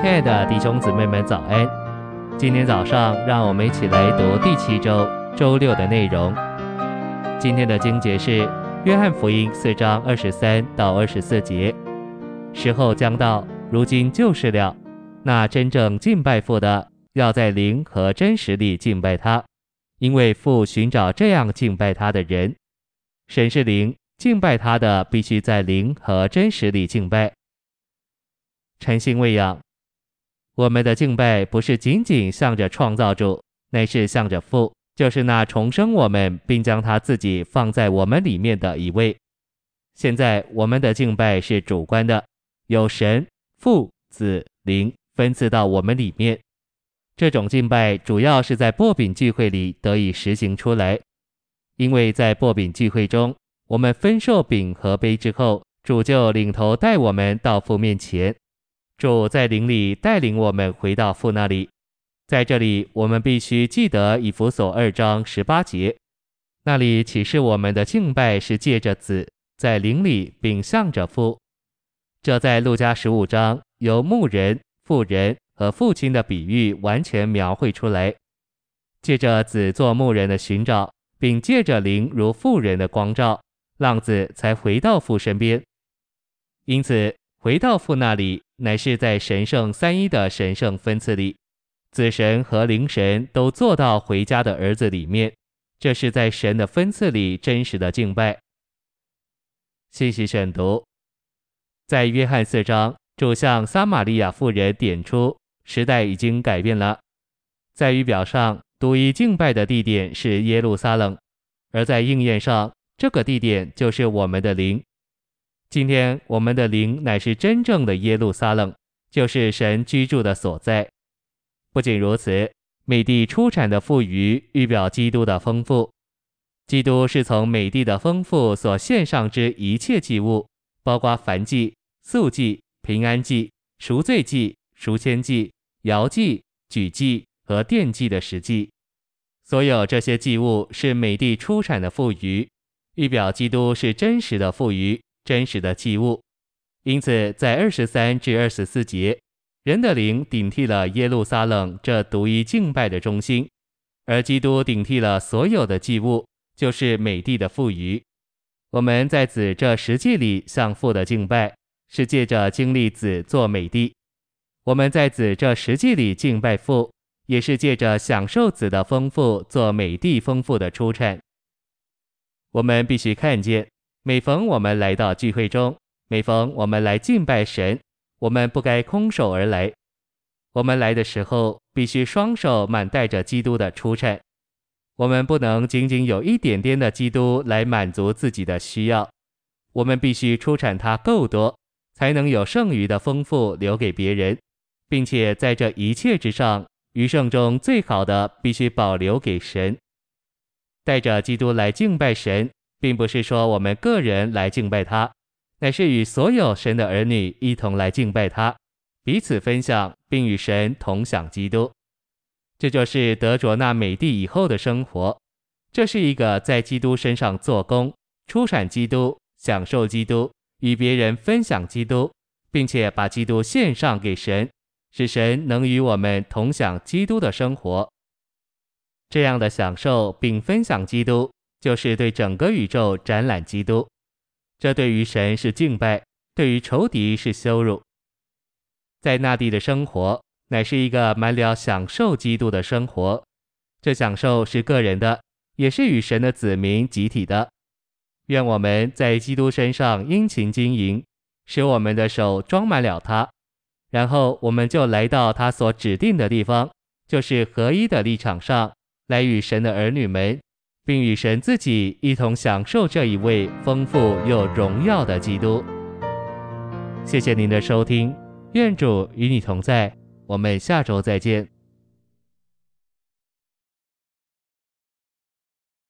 亲爱的弟兄姊妹们，早安！今天早上，让我们一起来读第七周周六的内容。今天的经节是《约翰福音》四章二十三到二十四节。时候将到，如今就是了。那真正敬拜父的，要在灵和真实里敬拜他，因为父寻找这样敬拜他的人。神是灵，敬拜他的必须在灵和真实里敬拜。诚心喂养，我们的敬拜不是仅仅向着创造主，乃是向着父，就是那重生我们并将他自己放在我们里面的一位。现在我们的敬拜是主观的，有神、父、子、灵分赐到我们里面。这种敬拜主要是在擘饼聚会里得以实行出来，因为在擘饼聚会中，我们分受饼和杯之后，主就领头带我们到父面前。主在灵里带领我们回到父那里，在这里我们必须记得以弗所二章十八节，那里启示我们的敬拜是借着子在灵里，并向着父。这在路加十五章由牧人、妇人和父亲的比喻完全描绘出来，借着子做牧人的寻找，并借着灵如妇人的光照，浪子才回到父身边。因此，回到父那里。乃是在神圣三一的神圣分次里，子神和灵神都坐到回家的儿子里面，这是在神的分次里真实的敬拜。信息选读，在约翰四章，主向撒玛利亚妇人点出时代已经改变了，在语表上独一敬拜的地点是耶路撒冷，而在应验上，这个地点就是我们的灵。今天我们的灵乃是真正的耶路撒冷，就是神居住的所在。不仅如此，美地出产的富余预表基督的丰富。基督是从美地的丰富所献上之一切祭物，包括燔祭、素祭、平安祭、赎罪祭、赎愆祭、摇祭、举祭和奠祭的实际。所有这些祭物是美地出产的富余，预表基督是真实的富余。真实的祭物，因此在二十三至二十四节，人的灵顶替了耶路撒冷这独一敬拜的中心，而基督顶替了所有的祭物，就是美地的富余。我们在子这实际里向父的敬拜，是借着经历子做美地；我们在子这实际里敬拜父，也是借着享受子的丰富做美地丰富的出产。我们必须看见。每逢我们来到聚会中，每逢我们来敬拜神，我们不该空手而来。我们来的时候，必须双手满带着基督的出产。我们不能仅仅有一点点的基督来满足自己的需要。我们必须出产它够多，才能有剩余的丰富留给别人，并且在这一切之上，余剩中最好的必须保留给神。带着基督来敬拜神。并不是说我们个人来敬拜他，乃是与所有神的儿女一同来敬拜他，彼此分享，并与神同享基督。这就是得着那美地以后的生活。这是一个在基督身上做工、出产基督、享受基督、与别人分享基督，并且把基督献上给神，使神能与我们同享基督的生活。这样的享受并分享基督。就是对整个宇宙展览基督，这对于神是敬拜，对于仇敌是羞辱。在那地的生活，乃是一个满了享受基督的生活。这享受是个人的，也是与神的子民集体的。愿我们在基督身上殷勤经营，使我们的手装满了它，然后我们就来到他所指定的地方，就是合一的立场上，来与神的儿女们。并与神自己一同享受这一位丰富又荣耀的基督。谢谢您的收听，愿主与你同在，我们下周再见。